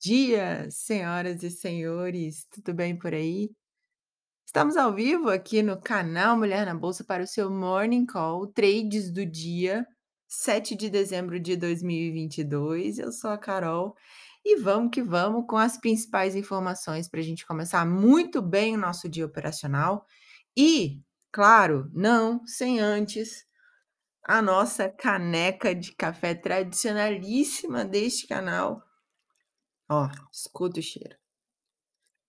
Dia, senhoras e senhores, tudo bem por aí? Estamos ao vivo aqui no canal Mulher na Bolsa para o seu Morning Call, trades do dia 7 de dezembro de 2022. Eu sou a Carol e vamos que vamos com as principais informações para a gente começar muito bem o nosso dia operacional. E, claro, não sem antes a nossa caneca de café tradicionalíssima deste canal Ó, escuta o cheiro.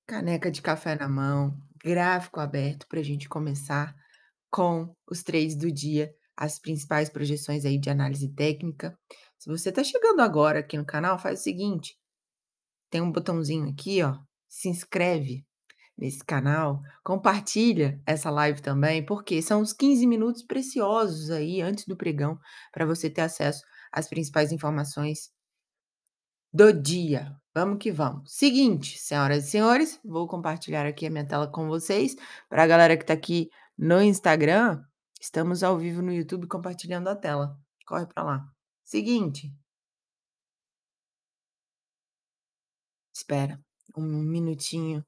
Caneca de café na mão, gráfico aberto para a gente começar com os trades do dia, as principais projeções aí de análise técnica. Se você está chegando agora aqui no canal, faz o seguinte: tem um botãozinho aqui, ó, se inscreve nesse canal, compartilha essa live também, porque são os 15 minutos preciosos aí antes do pregão para você ter acesso às principais informações do dia. Vamos que vamos. Seguinte, senhoras e senhores, vou compartilhar aqui a minha tela com vocês. Para a galera que está aqui no Instagram, estamos ao vivo no YouTube compartilhando a tela. Corre para lá. Seguinte. Espera um minutinho.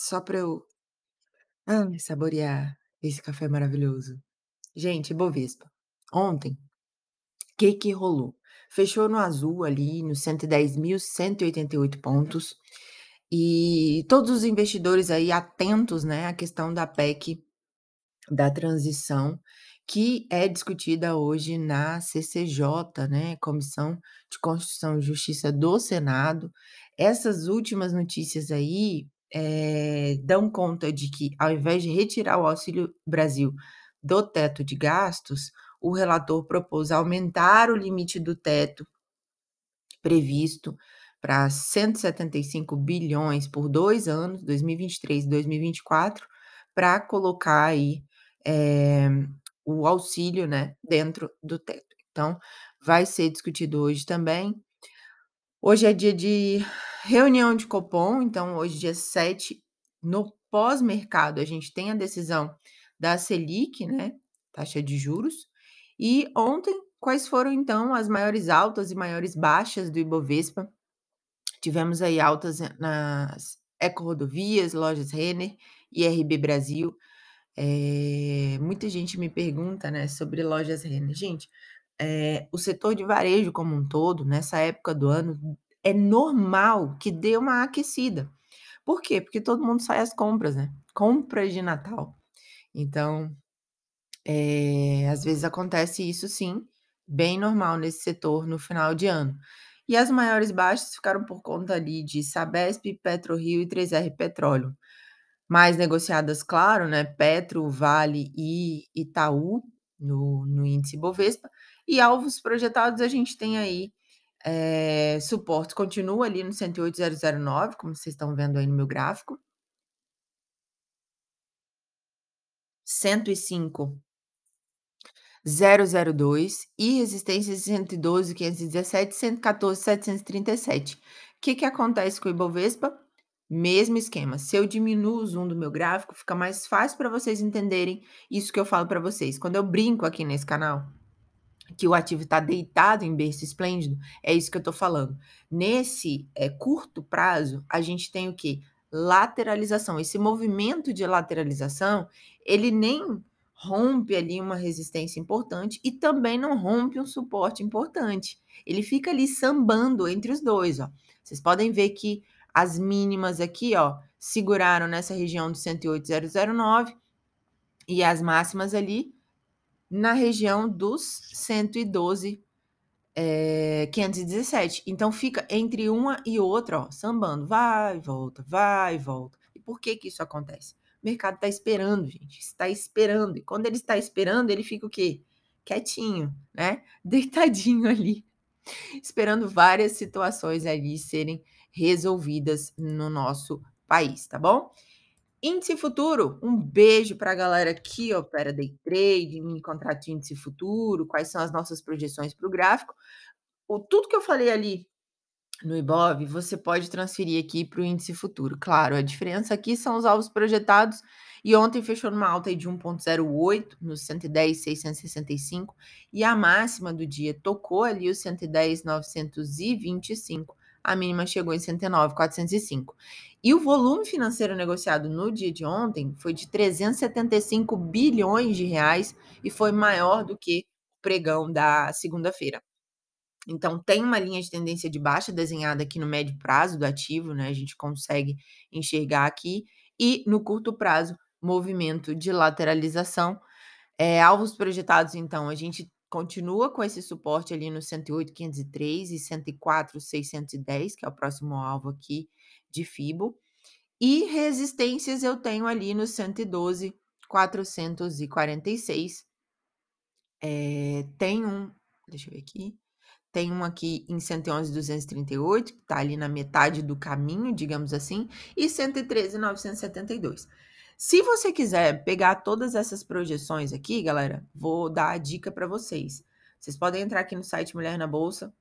Só para eu saborear esse café maravilhoso. Gente, Bovespa. Ontem, o que que rolou? Fechou no azul ali, nos 110.188 pontos. E todos os investidores aí atentos, né, à questão da PEC da transição, que é discutida hoje na CCJ, né, Comissão de Constituição e Justiça do Senado. Essas últimas notícias aí é, dão conta de que, ao invés de retirar o Auxílio Brasil do teto de gastos, o relator propôs aumentar o limite do teto previsto para 175 bilhões por dois anos, 2023 e 2024, para colocar aí é, o auxílio né, dentro do teto. Então, vai ser discutido hoje também. Hoje é dia de reunião de Copom, então hoje, dia 7, no pós-mercado, a gente tem a decisão da Selic, né? Taxa de juros, e ontem, quais foram então as maiores altas e maiores baixas do Ibovespa? Tivemos aí altas nas eco-rodovias, lojas Renner e RB Brasil. É, muita gente me pergunta né, sobre lojas Renner. Gente, é, o setor de varejo como um todo, nessa época do ano, é normal que dê uma aquecida. Por quê? Porque todo mundo sai às compras, né? Compras de Natal. Então, é, às vezes acontece isso sim, bem normal nesse setor no final de ano. E as maiores baixas ficaram por conta ali de Sabesp, PetroRio e 3R Petróleo. Mais negociadas, claro, né? Petro, Vale e Itaú no, no índice Bovespa. E alvos projetados a gente tem aí é, suporte continua ali no 108,009, como vocês estão vendo aí no meu gráfico. 105 002 e resistência 112, 517, 114, 737. O que, que acontece com o Ibovespa? Mesmo esquema. Se eu diminuo o zoom do meu gráfico, fica mais fácil para vocês entenderem isso que eu falo para vocês. Quando eu brinco aqui nesse canal, que o ativo está deitado em berço esplêndido, é isso que eu estou falando. Nesse é, curto prazo, a gente tem o que? Lateralização. Esse movimento de lateralização, ele nem rompe ali uma resistência importante e também não rompe um suporte importante. Ele fica ali sambando entre os dois, ó. Vocês podem ver que as mínimas aqui, ó, seguraram nessa região do 108,009 e as máximas ali na região dos 112 é, 517. Então fica entre uma e outra, ó, sambando, vai, volta, vai, volta. E por que que isso acontece? O mercado está esperando, gente. Está esperando. E quando ele está esperando, ele fica o quê? Quietinho, né? Deitadinho ali, esperando várias situações ali serem resolvidas no nosso país, tá bom? Índice futuro, um beijo para a galera que opera day trade, mini contrato de índice futuro, quais são as nossas projeções para o gráfico. O, tudo que eu falei ali no IBOV, você pode transferir aqui para o índice futuro. Claro, a diferença aqui são os alvos projetados E ontem fechou numa alta de 1,08 nos 110,665 e a máxima do dia tocou ali os 110,925, a mínima chegou em 109,405. E o volume financeiro negociado no dia de ontem foi de 375 bilhões de reais e foi maior do que o pregão da segunda-feira. Então, tem uma linha de tendência de baixa desenhada aqui no médio prazo do ativo, né? A gente consegue enxergar aqui. E no curto prazo, movimento de lateralização. É, alvos projetados, então, a gente continua com esse suporte ali no 108,503 e 104,610, que é o próximo alvo aqui de FIBO. E resistências eu tenho ali no 112,446. É, tem um, deixa eu ver aqui, tem um aqui em 111,238, que está ali na metade do caminho, digamos assim, e 113,972. Se você quiser pegar todas essas projeções aqui, galera, vou dar a dica para vocês. Vocês podem entrar aqui no site Mulher na Bolsa.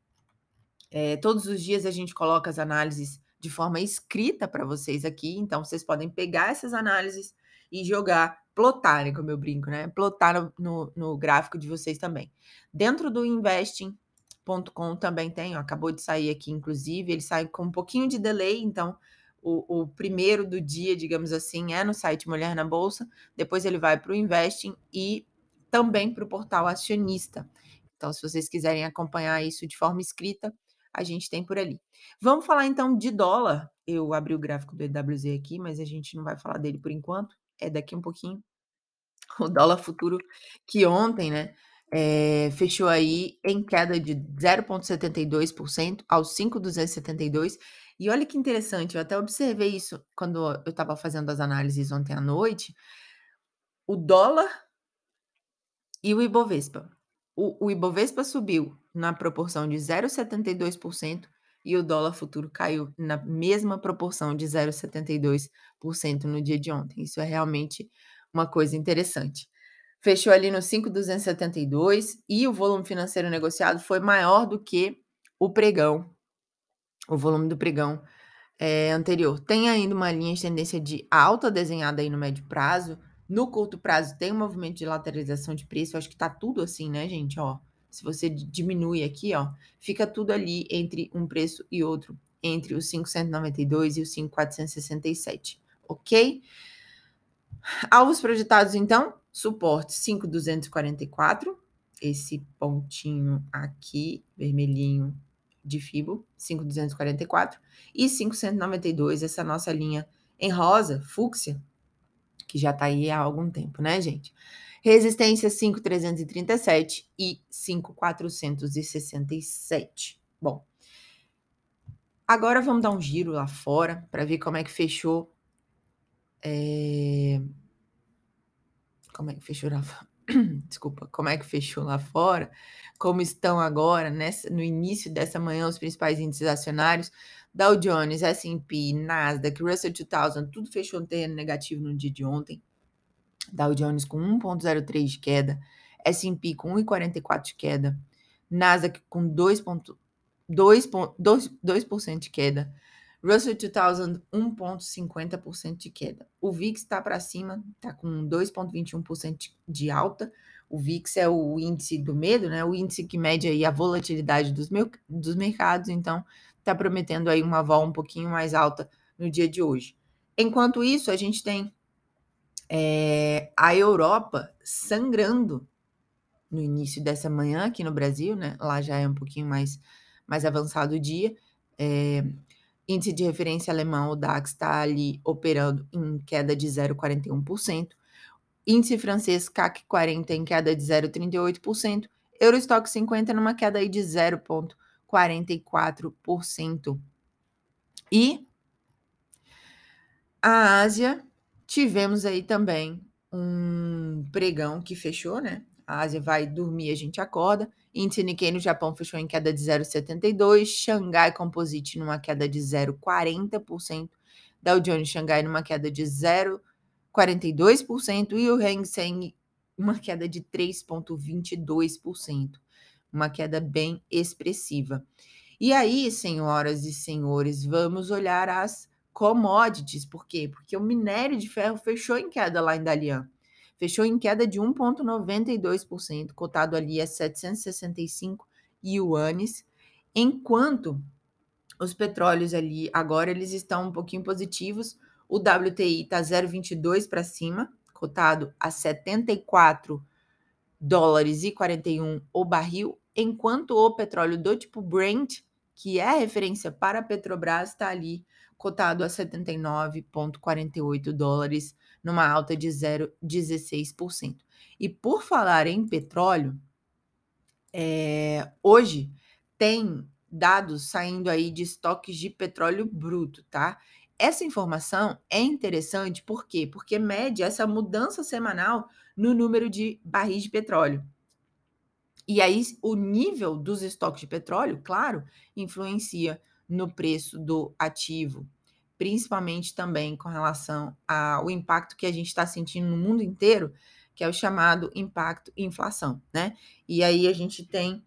É, todos os dias a gente coloca as análises de forma escrita para vocês aqui. Então, vocês podem pegar essas análises e jogar, plotar, como eu brinco, né? Plotar no, no, no gráfico de vocês também. Dentro do investing.com também tem, ó, acabou de sair aqui, inclusive, ele sai com um pouquinho de delay, então o, o, primeiro do dia, digamos assim, é no site Mulher na Bolsa, depois ele vai para o Investing e também para o portal acionista. Então, se vocês quiserem acompanhar isso de forma escrita, a gente tem por ali. Vamos falar então de dólar. Eu abri o gráfico do EWZ aqui, mas a gente não vai falar dele por enquanto. É daqui um pouquinho. O dólar futuro que ontem, né, é, fechou aí em queda de 0,72% aos 5,272 e olha que interessante, eu até observei isso quando eu estava fazendo as análises ontem à noite. O dólar e o Ibovespa. O, o Ibovespa subiu na proporção de 0,72% e o dólar futuro caiu na mesma proporção de 0,72% no dia de ontem. Isso é realmente uma coisa interessante. Fechou ali no 5,272 e o volume financeiro negociado foi maior do que o pregão o volume do pregão é, anterior. Tem ainda uma linha de tendência de alta desenhada aí no médio prazo. No curto prazo tem um movimento de lateralização de preço. Acho que tá tudo assim, né, gente? Ó, se você diminui aqui, ó, fica tudo ali entre um preço e outro, entre os 592 e os 5,467, ok? Alvos projetados, então, suporte 5,244, esse pontinho aqui, vermelhinho, de FIBO, 5,244, e 592, essa nossa linha em rosa, fúcsia, que já está aí há algum tempo, né, gente? Resistência 5,337 e 5,467. Bom, agora vamos dar um giro lá fora para ver como é que fechou. É... Como é que fechou lá fora? desculpa, como é que fechou lá fora, como estão agora, nessa, no início dessa manhã, os principais índices acionários, Dow Jones, S&P, Nasdaq, Russell 2000, tudo fechou no terreno negativo no dia de ontem. Dow Jones com 1,03 de queda, S&P com 1,44 de queda, Nasdaq com 2,2% de queda, Russell 2000, 1,50% de queda. O VIX está para cima, está com 2,21% de alta. O VIX é o índice do medo, né? O índice que mede aí a volatilidade dos, meu, dos mercados, então está prometendo aí uma vol um pouquinho mais alta no dia de hoje. Enquanto isso, a gente tem é, a Europa sangrando no início dessa manhã aqui no Brasil, né? Lá já é um pouquinho mais, mais avançado o dia. É, Índice de referência alemão, o DAX, está ali operando em queda de 0,41%. Índice francês CAC 40 em queda de 0,38%. Eurostock 50 numa queda aí de 0,44%. E a Ásia, tivemos aí também um pregão que fechou, né? A Ásia vai dormir, a gente acorda. Índice Nikkei no Japão fechou em queda de 0,72%, Xangai Composite numa queda de 0,40%, Dow Jones Xangai numa queda de 0,42% e o Hang Seng uma queda de 3,22%, uma queda bem expressiva. E aí, senhoras e senhores, vamos olhar as commodities. Por quê? Porque o minério de ferro fechou em queda lá em Dalian. Fechou em queda de 1,92%, cotado ali a 765 yuanes, enquanto os petróleos ali agora eles estão um pouquinho positivos. O WTI está 0,22 para cima, cotado a 74 dólares e 41 o barril, enquanto o petróleo do tipo Brent, que é referência para a Petrobras, está ali cotado a 79,48 dólares, numa alta de 0,16%. E por falar em petróleo, é, hoje tem dados saindo aí de estoques de petróleo bruto, tá? Essa informação é interessante por quê? Porque mede essa mudança semanal no número de barris de petróleo. E aí, o nível dos estoques de petróleo, claro, influencia no preço do ativo, principalmente também com relação ao impacto que a gente está sentindo no mundo inteiro, que é o chamado impacto inflação, né? E aí a gente tem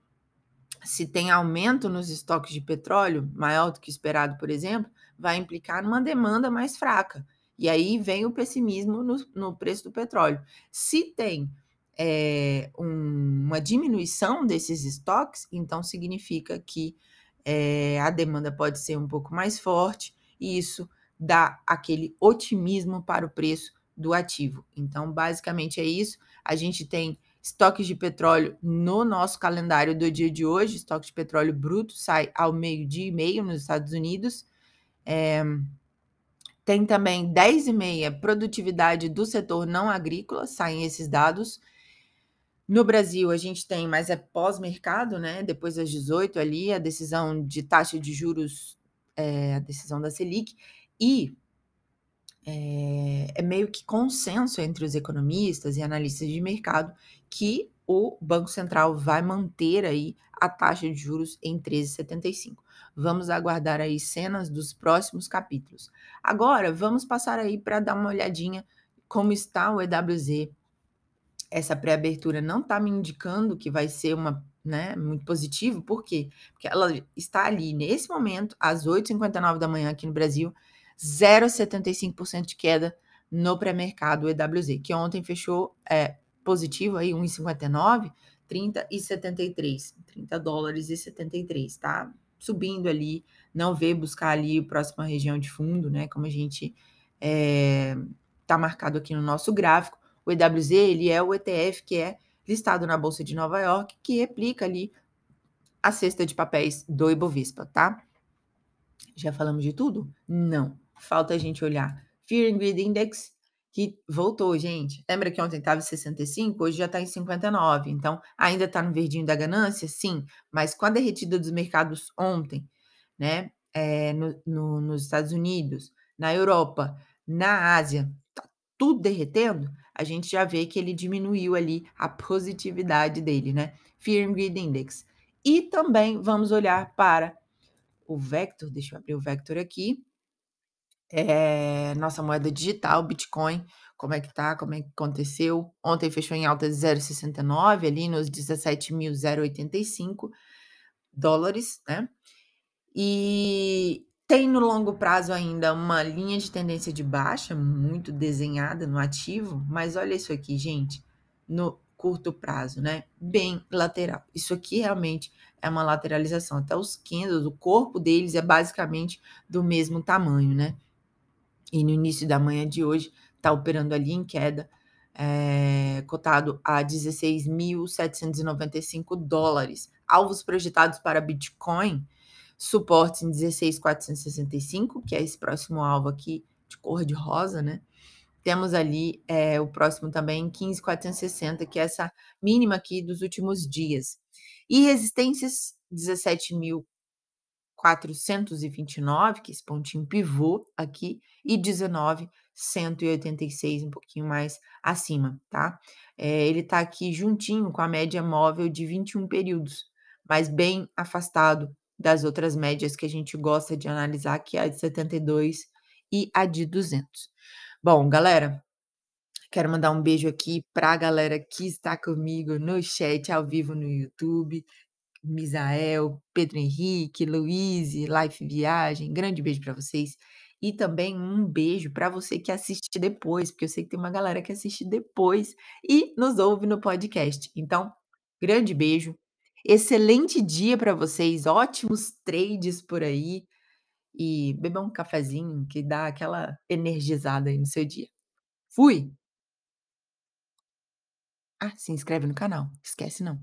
se tem aumento nos estoques de petróleo, maior do que esperado, por exemplo, vai implicar numa demanda mais fraca. E aí vem o pessimismo no, no preço do petróleo. Se tem é, um, uma diminuição desses estoques, então significa que é, a demanda pode ser um pouco mais forte e isso dá aquele otimismo para o preço do ativo. Então, basicamente é isso. A gente tem Estoques de petróleo no nosso calendário do dia de hoje, estoque de petróleo bruto sai ao meio-dia e meio nos Estados Unidos. É, tem também 10 e meia produtividade do setor não agrícola, saem esses dados. No Brasil, a gente tem, mas é pós-mercado, né? Depois das 18 ali, a decisão de taxa de juros, é, a decisão da Selic. E é, é, meio que consenso entre os economistas e analistas de mercado que o Banco Central vai manter aí a taxa de juros em 13,75. Vamos aguardar aí cenas dos próximos capítulos. Agora, vamos passar aí para dar uma olhadinha como está o EWZ. Essa pré-abertura não está me indicando que vai ser uma, né, muito positivo, por quê? Porque ela está ali nesse momento, às 8h59 da manhã aqui no Brasil, 0,75% de queda no pré-mercado EWZ, que ontem fechou é, positivo aí 1,59, 30 e 73, 30 dólares e 73, tá? Subindo ali, não vê buscar ali a próxima região de fundo, né? Como a gente é, tá marcado aqui no nosso gráfico. O EWZ, ele é o ETF que é listado na Bolsa de Nova York, que replica ali a cesta de papéis do Ibovespa, tá? Já falamos de tudo? Não. Falta a gente olhar Fear and Greed Index, que voltou, gente. Lembra que ontem estava em 65? Hoje já está em 59. Então, ainda está no verdinho da ganância? Sim. Mas com a derretida dos mercados ontem, né? É, no, no, nos Estados Unidos, na Europa, na Ásia, tá tudo derretendo, a gente já vê que ele diminuiu ali a positividade dele, né? Fear and Greed Index. E também vamos olhar para o Vector, deixa eu abrir o Vector aqui, é, nossa moeda digital, Bitcoin, como é que tá, como é que aconteceu. Ontem fechou em alta de 0,69, ali nos 17.085 dólares, né? E tem no longo prazo ainda uma linha de tendência de baixa, muito desenhada no ativo, mas olha isso aqui, gente, no curto prazo, né? Bem lateral. Isso aqui realmente é uma lateralização. Até os candles, o corpo deles é basicamente do mesmo tamanho, né? E no início da manhã de hoje está operando ali em queda, é, cotado a 16.795 dólares. Alvos projetados para Bitcoin, suportes em 16.465, que é esse próximo alvo aqui de cor de rosa, né? Temos ali é, o próximo também 15.460, que é essa mínima aqui dos últimos dias. E resistências 17.000 429, que é esse pontinho pivô aqui, e 19, 186, um pouquinho mais acima, tá? É, ele tá aqui juntinho com a média móvel de 21 períodos, mas bem afastado das outras médias que a gente gosta de analisar, que é a de 72 e a de 200. Bom, galera, quero mandar um beijo aqui para a galera que está comigo no chat ao vivo no YouTube, Misael, Pedro Henrique, Luiz, Life Viagem. Grande beijo para vocês. E também um beijo pra você que assiste depois, porque eu sei que tem uma galera que assiste depois e nos ouve no podcast. Então, grande beijo, excelente dia pra vocês, ótimos trades por aí e bebam um cafezinho que dá aquela energizada aí no seu dia. Fui. Ah, se inscreve no canal, esquece não.